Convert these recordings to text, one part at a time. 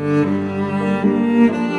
Música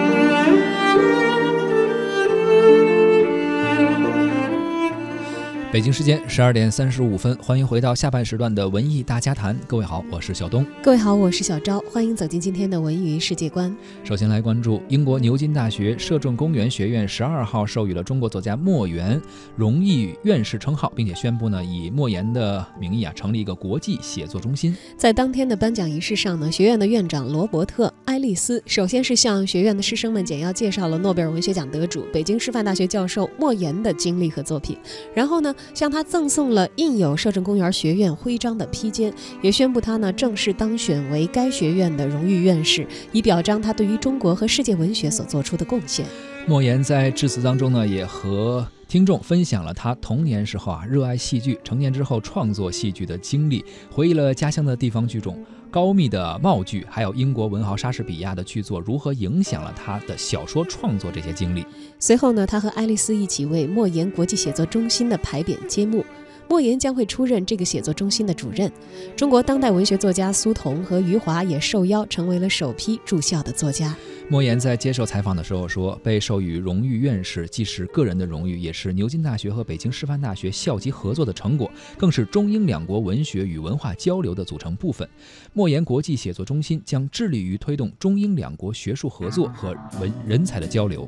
北京时间十二点三十五分，欢迎回到下半时段的文艺大家谈。各位好，我是小东。各位好，我是小昭。欢迎走进今天的文娱世界观。首先来关注英国牛津大学摄政公园学院十二号授予了中国作家莫言荣誉院士称号，并且宣布呢以莫言的名义啊成立一个国际写作中心。在当天的颁奖仪式上呢，学院的院长罗伯特·埃利斯首先是向学院的师生们简要介绍了诺贝尔文学奖得主、北京师范大学教授莫言的经历和作品，然后呢。向他赠送了印有摄政公园学院徽章的披肩，也宣布他呢正式当选为该学院的荣誉院士，以表彰他对于中国和世界文学所做出的贡献。莫言在致辞当中呢，也和听众分享了他童年时候啊热爱戏剧，成年之后创作戏剧的经历，回忆了家乡的地方剧种。高密的茂剧，还有英国文豪莎士比亚的剧作，如何影响了他的小说创作这些经历？随后呢，他和爱丽丝一起为莫言国际写作中心的牌匾揭幕。莫言将会出任这个写作中心的主任。中国当代文学作家苏童和余华也受邀成为了首批驻校的作家。莫言在接受采访的时候说：“被授予荣誉院士，既是个人的荣誉，也是牛津大学和北京师范大学校级合作的成果，更是中英两国文学与文化交流的组成部分。莫言国际写作中心将致力于推动中英两国学术合作和文人才的交流。”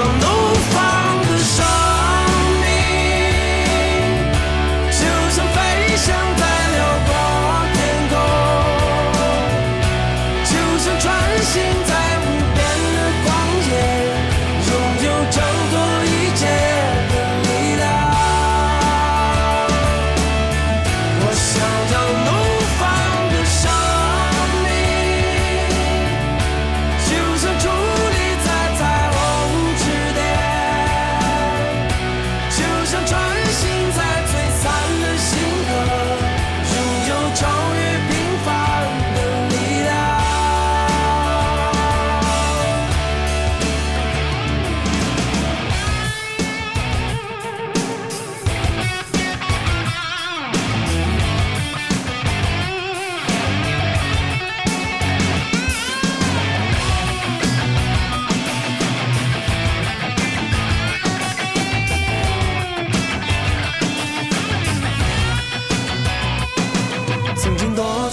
visions